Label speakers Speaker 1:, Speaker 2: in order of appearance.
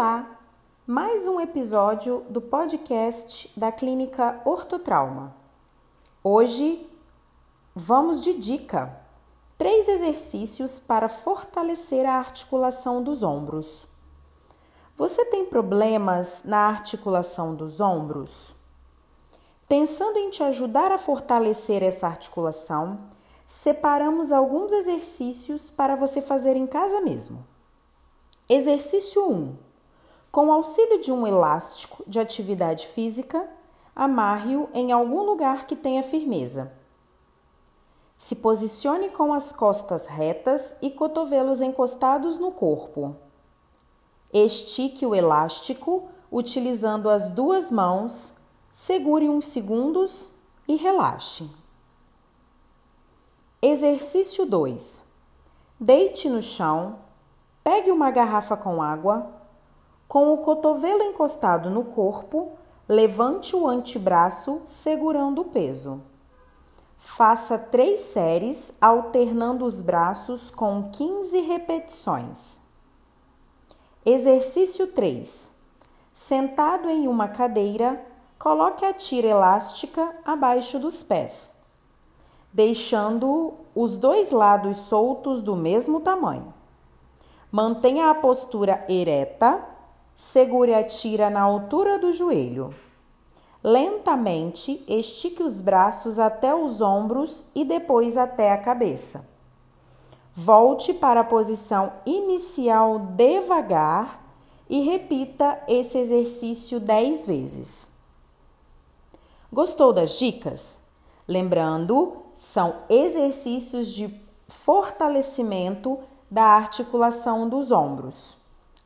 Speaker 1: Olá! Mais um episódio do podcast da Clínica Ortotrauma. Hoje vamos de dica: três exercícios para fortalecer a articulação dos ombros. Você tem problemas na articulação dos ombros? Pensando em te ajudar a fortalecer essa articulação, separamos alguns exercícios para você fazer em casa mesmo. Exercício 1. Com o auxílio de um elástico de atividade física, amarre-o em algum lugar que tenha firmeza. Se posicione com as costas retas e cotovelos encostados no corpo. Estique o elástico utilizando as duas mãos, segure uns segundos e relaxe. Exercício 2. Deite no chão, pegue uma garrafa com água, com o cotovelo encostado no corpo, levante o antebraço segurando o peso. Faça três séries alternando os braços com 15 repetições. Exercício 3. Sentado em uma cadeira, coloque a tira elástica abaixo dos pés, deixando os dois lados soltos do mesmo tamanho. Mantenha a postura ereta, segure a tira na altura do joelho. Lentamente estique os braços até os ombros e depois até a cabeça. Volte para a posição inicial devagar e repita esse exercício 10 vezes. Gostou das dicas? Lembrando, são exercícios de fortalecimento da articulação dos ombros.